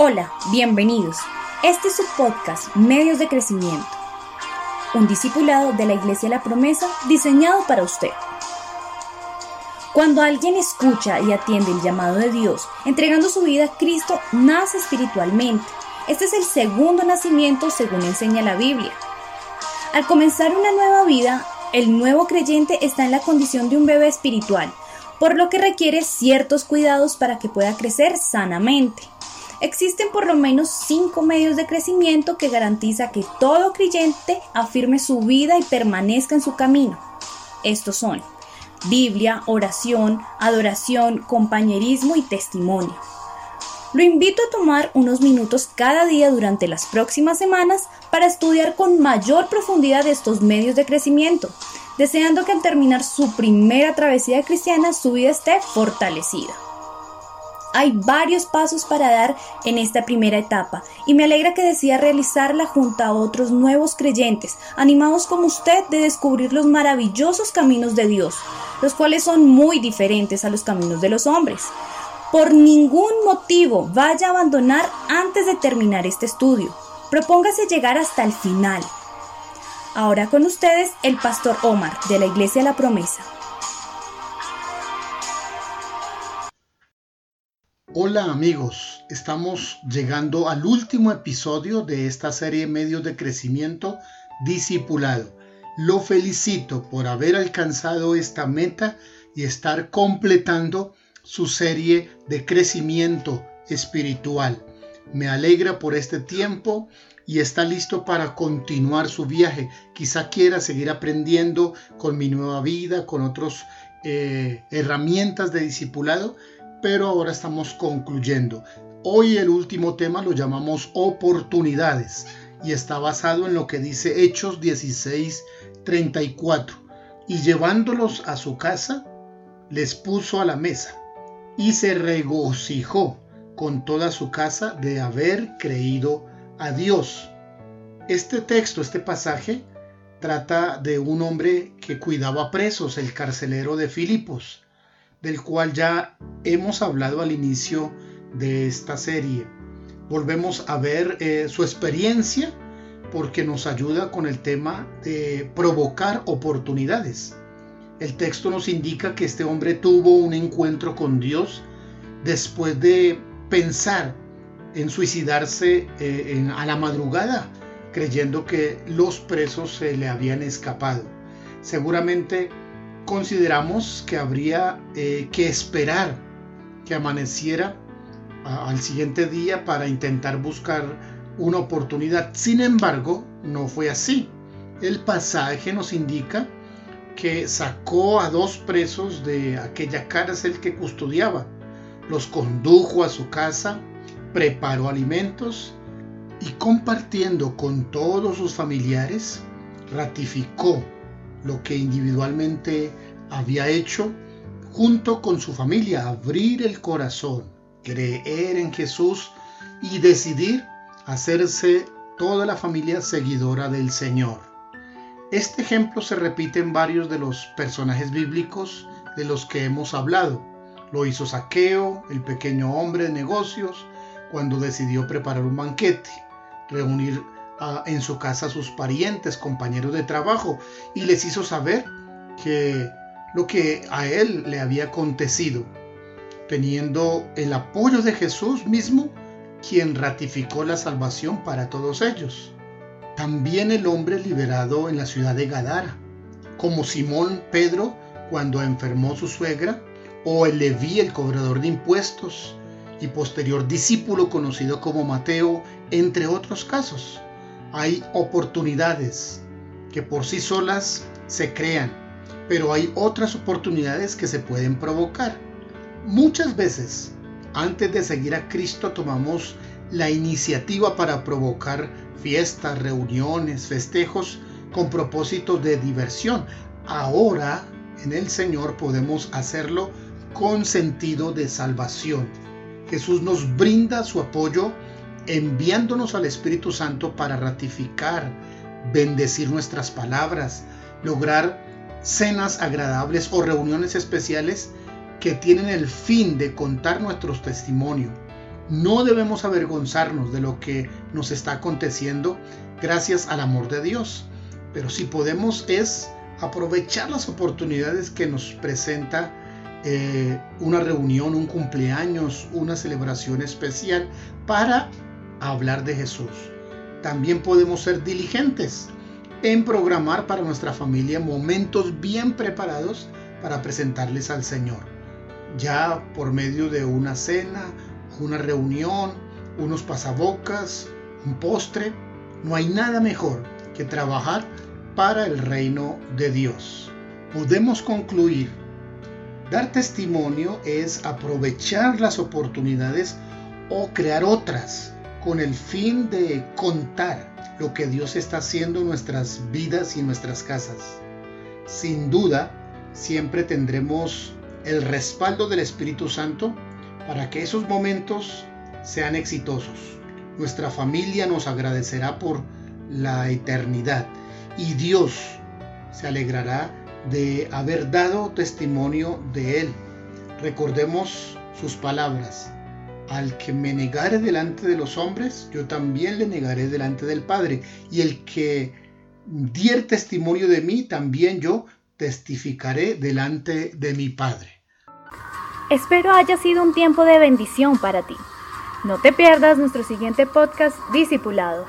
Hola, bienvenidos. Este es su podcast Medios de Crecimiento, un discipulado de la Iglesia La Promesa diseñado para usted. Cuando alguien escucha y atiende el llamado de Dios, entregando su vida a Cristo, nace espiritualmente. Este es el segundo nacimiento según enseña la Biblia. Al comenzar una nueva vida, el nuevo creyente está en la condición de un bebé espiritual, por lo que requiere ciertos cuidados para que pueda crecer sanamente. Existen por lo menos cinco medios de crecimiento que garantiza que todo creyente afirme su vida y permanezca en su camino. Estos son Biblia, oración, adoración, compañerismo y testimonio. Lo invito a tomar unos minutos cada día durante las próximas semanas para estudiar con mayor profundidad estos medios de crecimiento, deseando que al terminar su primera travesía cristiana su vida esté fortalecida. Hay varios pasos para dar en esta primera etapa y me alegra que decida realizarla junto a otros nuevos creyentes, animados como usted de descubrir los maravillosos caminos de Dios, los cuales son muy diferentes a los caminos de los hombres. Por ningún motivo vaya a abandonar antes de terminar este estudio. Propóngase llegar hasta el final. Ahora con ustedes el pastor Omar de la Iglesia La Promesa. Hola amigos, estamos llegando al último episodio de esta serie Medios de Crecimiento Discipulado. Lo felicito por haber alcanzado esta meta y estar completando su serie de crecimiento espiritual. Me alegra por este tiempo y está listo para continuar su viaje. Quizá quiera seguir aprendiendo con mi nueva vida, con otras eh, herramientas de discipulado pero ahora estamos concluyendo. Hoy el último tema lo llamamos oportunidades y está basado en lo que dice Hechos 16:34. Y llevándolos a su casa, les puso a la mesa y se regocijó con toda su casa de haber creído a Dios. Este texto, este pasaje, trata de un hombre que cuidaba presos, el carcelero de Filipos del cual ya hemos hablado al inicio de esta serie. Volvemos a ver eh, su experiencia porque nos ayuda con el tema de provocar oportunidades. El texto nos indica que este hombre tuvo un encuentro con Dios después de pensar en suicidarse eh, a la madrugada, creyendo que los presos se le habían escapado. Seguramente consideramos que habría eh, que esperar que amaneciera al siguiente día para intentar buscar una oportunidad. Sin embargo, no fue así. El pasaje nos indica que sacó a dos presos de aquella cárcel que custodiaba, los condujo a su casa, preparó alimentos y compartiendo con todos sus familiares, ratificó lo que individualmente había hecho junto con su familia, abrir el corazón, creer en Jesús y decidir hacerse toda la familia seguidora del Señor. Este ejemplo se repite en varios de los personajes bíblicos de los que hemos hablado. Lo hizo Saqueo, el pequeño hombre de negocios, cuando decidió preparar un banquete, reunir en su casa a sus parientes, compañeros de trabajo, y les hizo saber que lo que a él le había acontecido, teniendo el apoyo de Jesús mismo, quien ratificó la salvación para todos ellos. También el hombre liberado en la ciudad de Gadara, como Simón Pedro cuando enfermó su suegra, o el Leví, el cobrador de impuestos, y posterior discípulo conocido como Mateo, entre otros casos hay oportunidades que por sí solas se crean, pero hay otras oportunidades que se pueden provocar. Muchas veces, antes de seguir a Cristo, tomamos la iniciativa para provocar fiestas, reuniones, festejos con propósitos de diversión. Ahora, en el Señor podemos hacerlo con sentido de salvación. Jesús nos brinda su apoyo enviándonos al Espíritu Santo para ratificar, bendecir nuestras palabras, lograr cenas agradables o reuniones especiales que tienen el fin de contar nuestros testimonios, No debemos avergonzarnos de lo que nos está aconteciendo gracias al amor de Dios. Pero si podemos es aprovechar las oportunidades que nos presenta eh, una reunión, un cumpleaños, una celebración especial para hablar de Jesús. También podemos ser diligentes en programar para nuestra familia momentos bien preparados para presentarles al Señor. Ya por medio de una cena, una reunión, unos pasabocas, un postre, no hay nada mejor que trabajar para el reino de Dios. Podemos concluir, dar testimonio es aprovechar las oportunidades o crear otras con el fin de contar lo que Dios está haciendo en nuestras vidas y nuestras casas. Sin duda, siempre tendremos el respaldo del Espíritu Santo para que esos momentos sean exitosos. Nuestra familia nos agradecerá por la eternidad y Dios se alegrará de haber dado testimonio de Él. Recordemos sus palabras. Al que me negare delante de los hombres, yo también le negaré delante del Padre. Y el que dier testimonio de mí, también yo testificaré delante de mi Padre. Espero haya sido un tiempo de bendición para ti. No te pierdas nuestro siguiente podcast Discipulado.